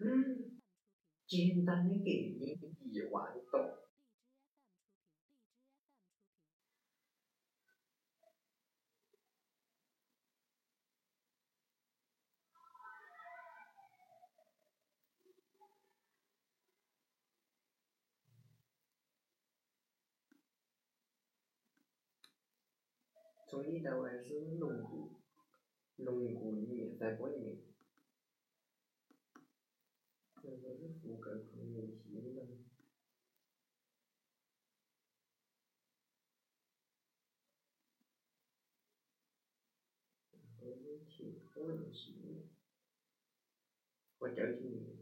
嗯，简单的概念一万懂。从里到外是龙骨，龙骨里面在玻璃面，这个是覆盖抗原性的。然后有铁稳性，我掉进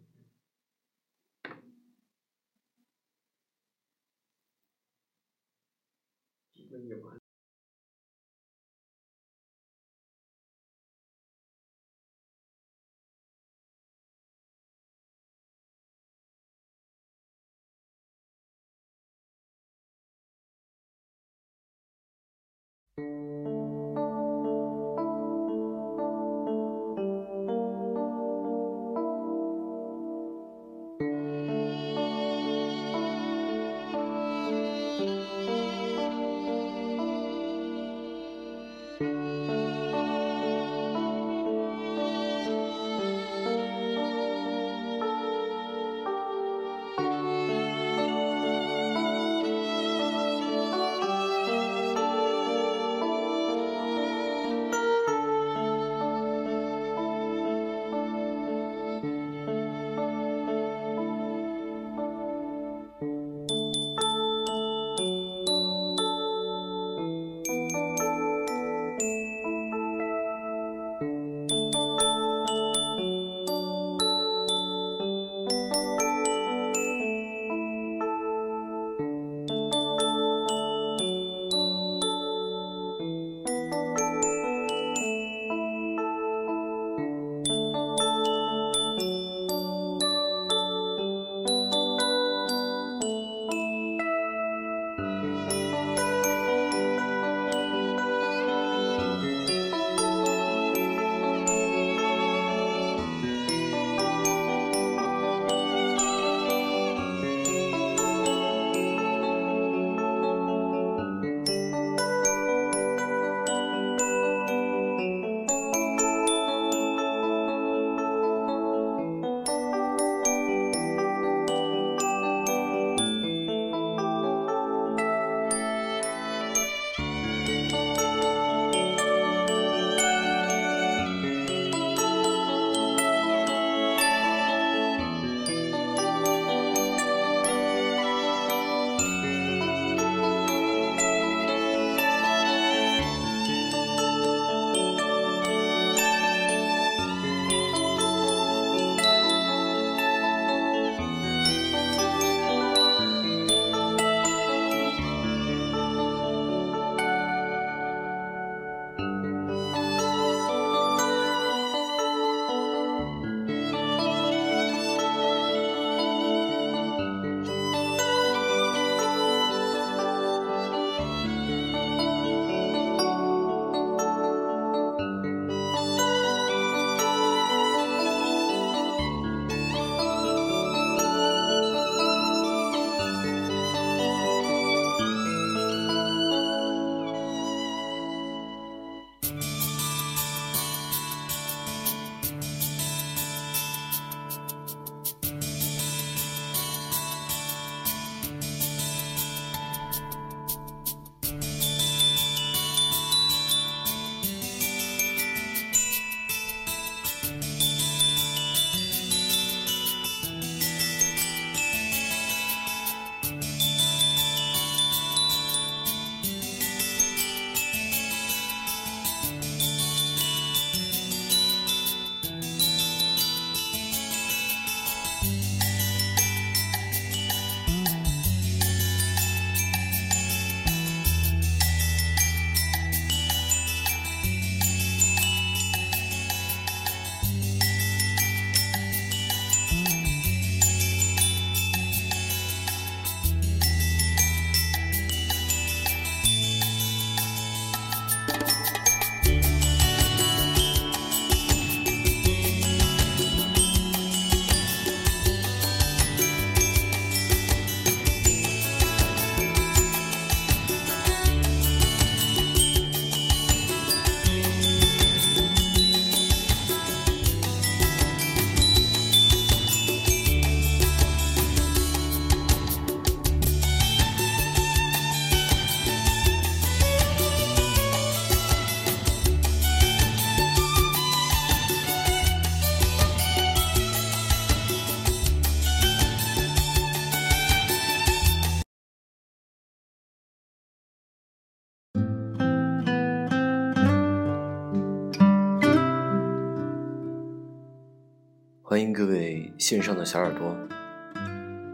线上的小耳朵，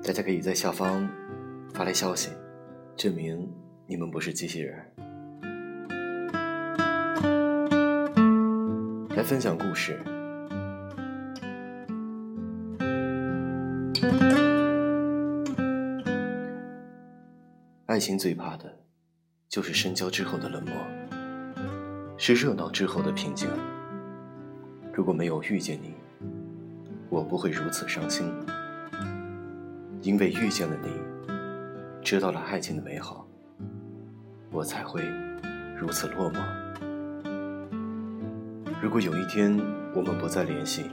大家可以在下方发来消息，证明你们不是机器人。来分享故事。爱情最怕的，就是深交之后的冷漠，是热闹之后的平静。如果没有遇见你，我不会如此伤心。因为遇见了你，知道了爱情的美好，我才会如此落寞。如果有一天我们不再联系，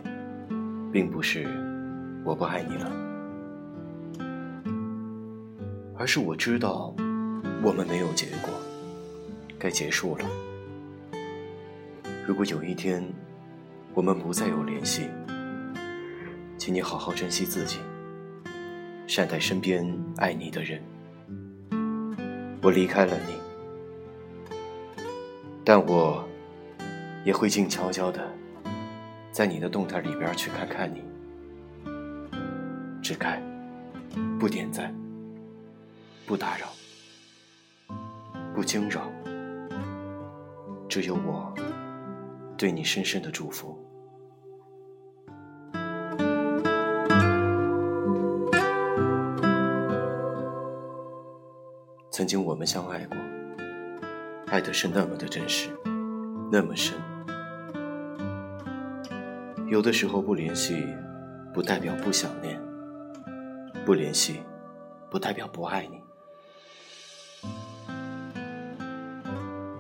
并不是我不爱你了。而是我知道，我们没有结果，该结束了。如果有一天，我们不再有联系，请你好好珍惜自己，善待身边爱你的人。我离开了你，但我也会静悄悄的，在你的动态里边去看看你，只看，不点赞。不打扰，不惊扰，只有我对你深深的祝福。曾经我们相爱过，爱的是那么的真实，那么深。有的时候不联系，不代表不想念；不联系，不代表不爱你。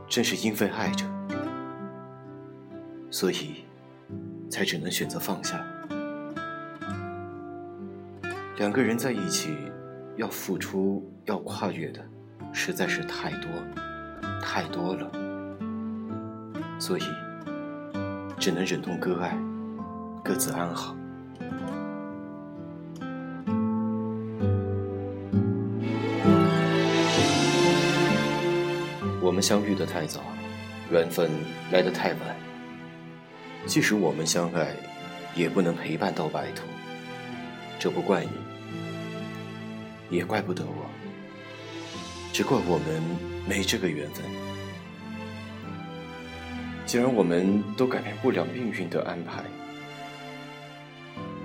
正是因为爱着，所以才只能选择放下。两个人在一起，要付出、要跨越的，实在是太多、太多了，所以只能忍痛割爱，各自安好。我们相遇的太早，缘分来得太晚。即使我们相爱，也不能陪伴到白头。这不怪你，也怪不得我，只怪我们没这个缘分。既然我们都改变不了命运的安排，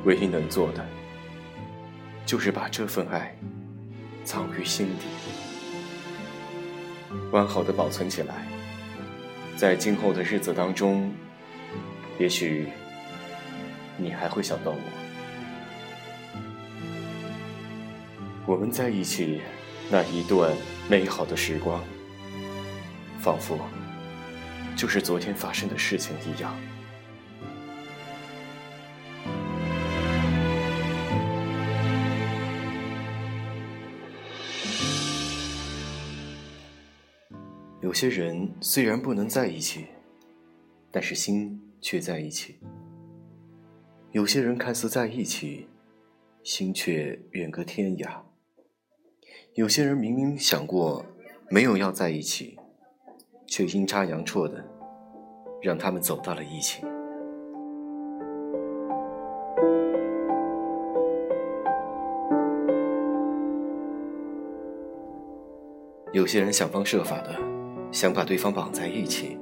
唯一能做的，就是把这份爱藏于心底。完好的保存起来，在今后的日子当中，也许你还会想到我。我们在一起那一段美好的时光，仿佛就是昨天发生的事情一样。有些人虽然不能在一起，但是心却在一起；有些人看似在一起，心却远隔天涯；有些人明明想过没有要在一起，却阴差阳错的让他们走到了一起；有些人想方设法的。想把对方绑在一起，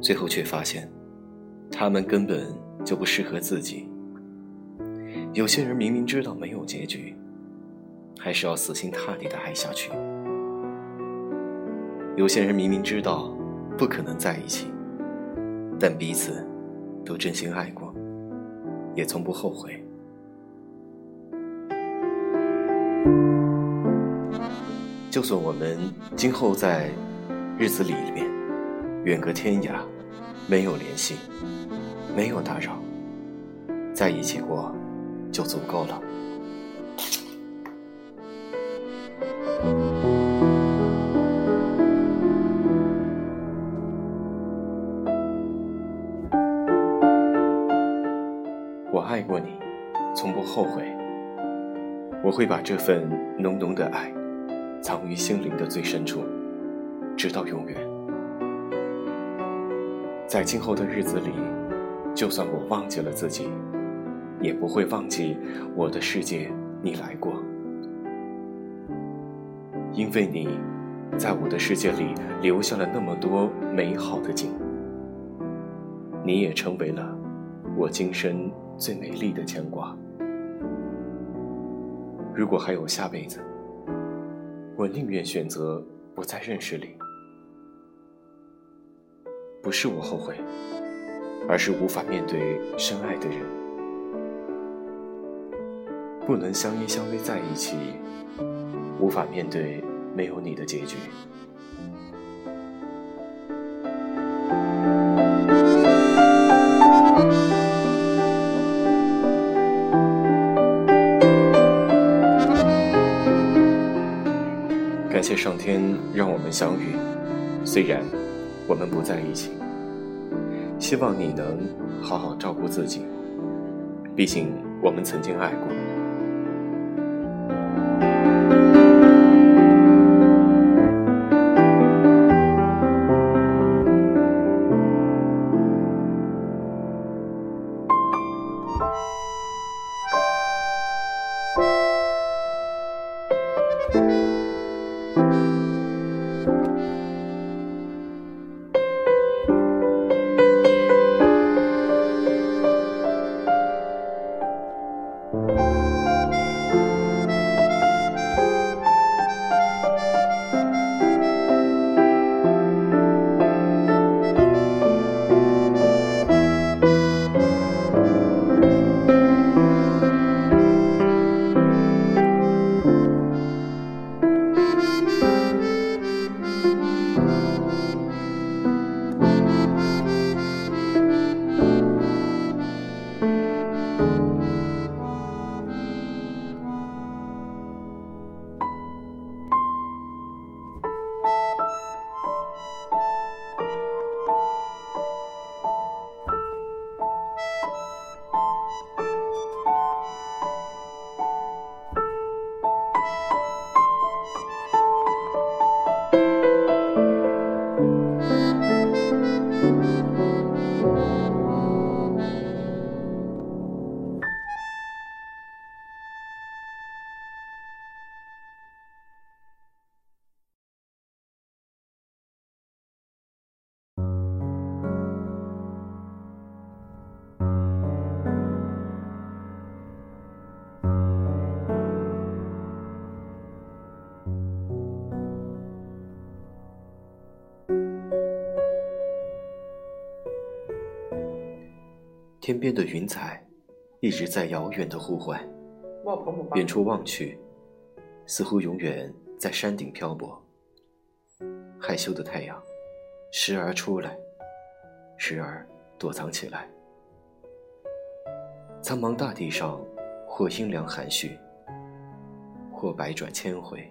最后却发现，他们根本就不适合自己。有些人明明知道没有结局，还是要死心塌地的爱下去。有些人明明知道不可能在一起，但彼此都真心爱过，也从不后悔。就算我们今后在。日子里面，远隔天涯，没有联系，没有打扰，在一起过就足够了。会把这份浓浓的爱，藏于心灵的最深处。直到永远，在今后的日子里，就算我忘记了自己，也不会忘记我的世界你来过，因为你在我的世界里留下了那么多美好的景，你也成为了我今生最美丽的牵挂。如果还有下辈子，我宁愿选择不再认识你。不是我后悔，而是无法面对深爱的人，不能相依相偎在一起，无法面对没有你的结局。感谢上天让我们相遇，虽然我们不在一起。希望你能好好照顾自己，毕竟我们曾经爱过。天边的云彩一直在遥远的呼唤，远处望去，似乎永远在山顶漂泊。害羞的太阳，时而出来，时而躲藏起来。苍茫大地上，或阴凉含蓄，或百转千回。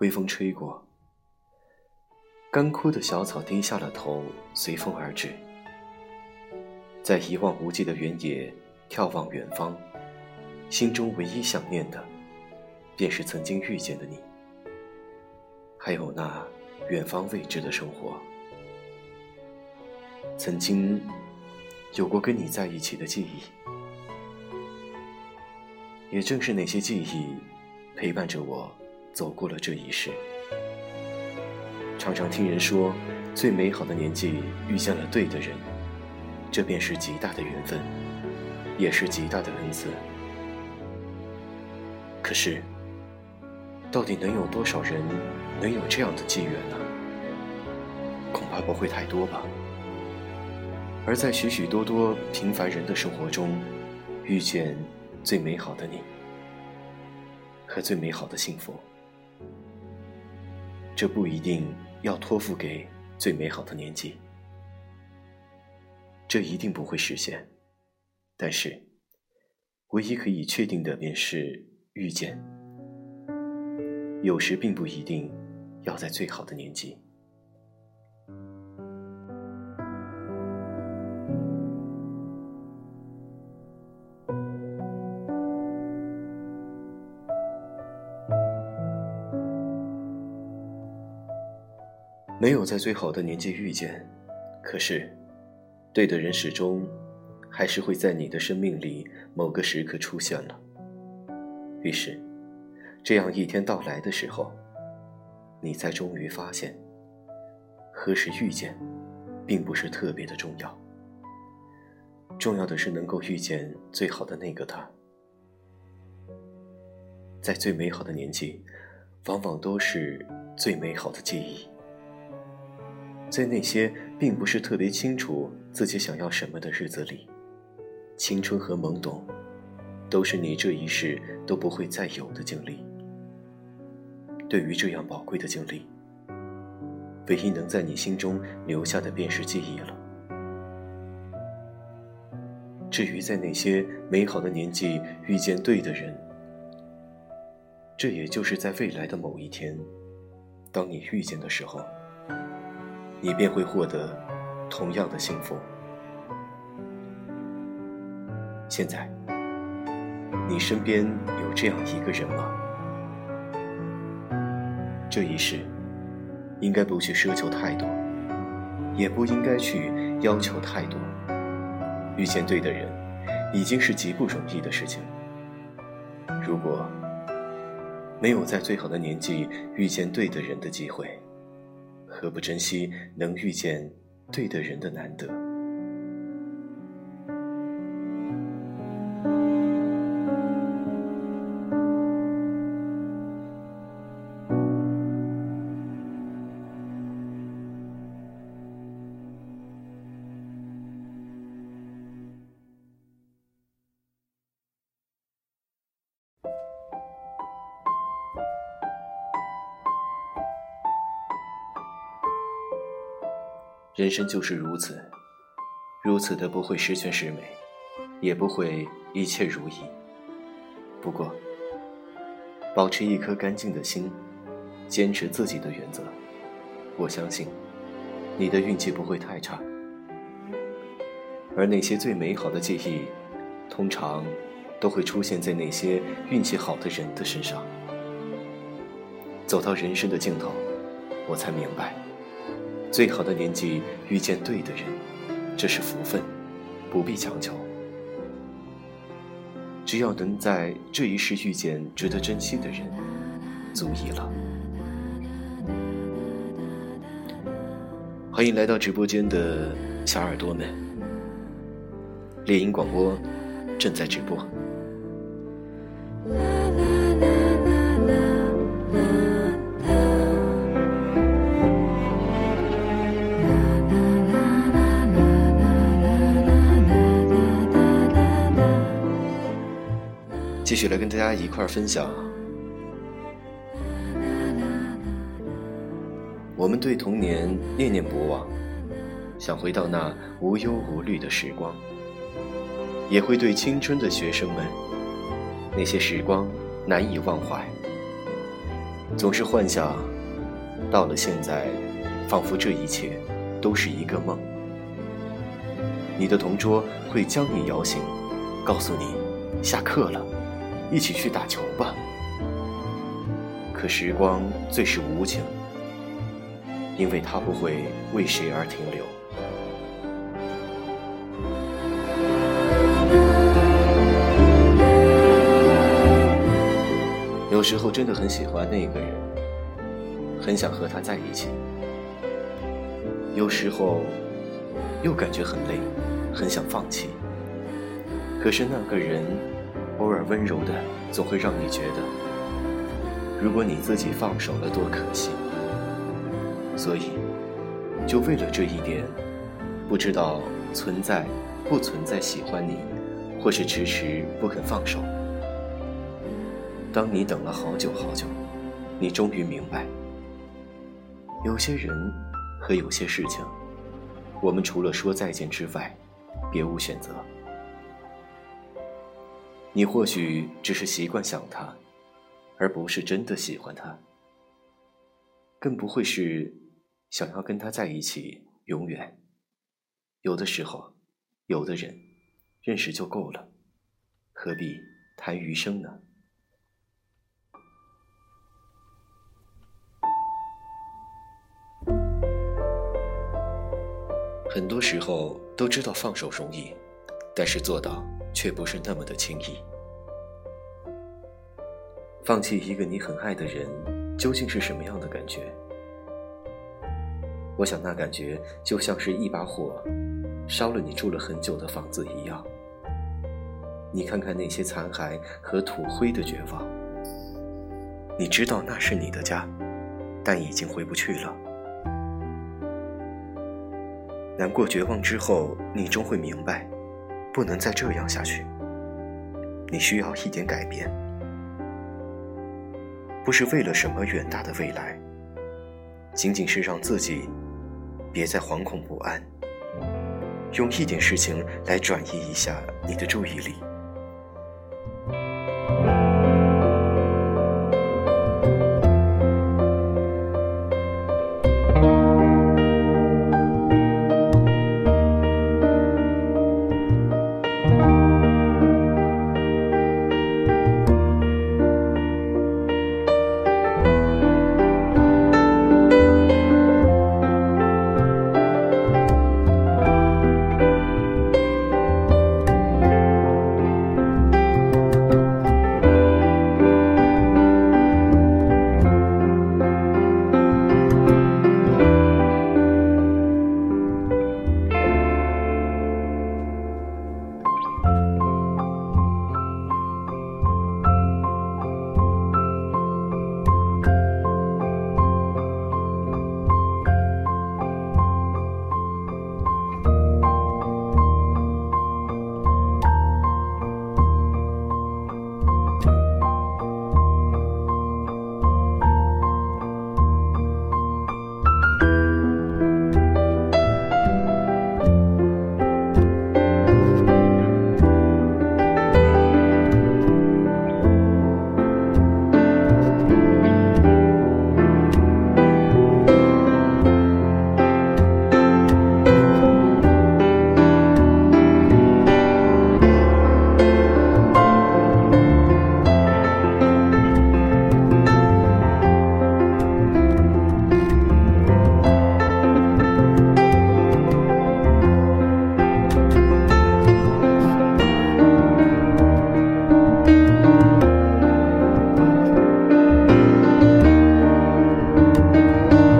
微风吹过，干枯的小草低下了头，随风而至。在一望无际的原野眺望远方，心中唯一想念的，便是曾经遇见的你，还有那远方未知的生活。曾经有过跟你在一起的记忆，也正是那些记忆，陪伴着我走过了这一世。常常听人说，最美好的年纪遇见了对的人。这便是极大的缘分，也是极大的恩赐。可是，到底能有多少人能有这样的机缘呢？恐怕不会太多吧。而在许许多多平凡人的生活中，遇见最美好的你和最美好的幸福，这不一定要托付给最美好的年纪。这一定不会实现，但是，唯一可以确定的便是遇见。有时并不一定要在最好的年纪。没有在最好的年纪遇见，可是。对的人始终还是会在你的生命里某个时刻出现了。于是，这样一天到来的时候，你才终于发现，何时遇见，并不是特别的重要。重要的是能够遇见最好的那个他。在最美好的年纪，往往都是最美好的记忆。在那些并不是特别清楚自己想要什么的日子里，青春和懵懂，都是你这一世都不会再有的经历。对于这样宝贵的经历，唯一能在你心中留下的便是记忆了。至于在那些美好的年纪遇见对的人，这也就是在未来的某一天，当你遇见的时候。你便会获得同样的幸福。现在，你身边有这样一个人吗？这一世，应该不去奢求太多，也不应该去要求太多。遇见对的人，已经是极不容易的事情。如果没有在最好的年纪遇见对的人的机会，何不珍惜能遇见对的人的难得？人生就是如此，如此的不会十全十美，也不会一切如意。不过，保持一颗干净的心，坚持自己的原则，我相信，你的运气不会太差。而那些最美好的记忆，通常都会出现在那些运气好的人的身上。走到人生的尽头，我才明白。最好的年纪遇见对的人，这是福分，不必强求。只要能在这一世遇见值得珍惜的人，足矣了。欢迎来到直播间的小耳朵们，猎鹰广播正在直播。来跟大家一块儿分享，我们对童年念念不忘，想回到那无忧无虑的时光，也会对青春的学生们那些时光难以忘怀，总是幻想到了现在，仿佛这一切都是一个梦。你的同桌会将你摇醒，告诉你下课了。一起去打球吧。可时光最是无情，因为它不会为谁而停留。有时候真的很喜欢那个人，很想和他在一起。有时候又感觉很累，很想放弃。可是那个人。偶尔温柔的，总会让你觉得，如果你自己放手了，多可惜。所以，就为了这一点，不知道存在不存在喜欢你，或是迟迟不肯放手。当你等了好久好久，你终于明白，有些人和有些事情，我们除了说再见之外，别无选择。你或许只是习惯想他，而不是真的喜欢他，更不会是想要跟他在一起永远。有的时候，有的人认识就够了，何必谈余生呢？很多时候都知道放手容易，但是做到却不是那么的轻易。放弃一个你很爱的人，究竟是什么样的感觉？我想那感觉就像是一把火，烧了你住了很久的房子一样。你看看那些残骸和土灰的绝望，你知道那是你的家，但已经回不去了。难过绝望之后，你终会明白，不能再这样下去。你需要一点改变，不是为了什么远大的未来，仅仅是让自己别再惶恐不安，用一点事情来转移一下你的注意力。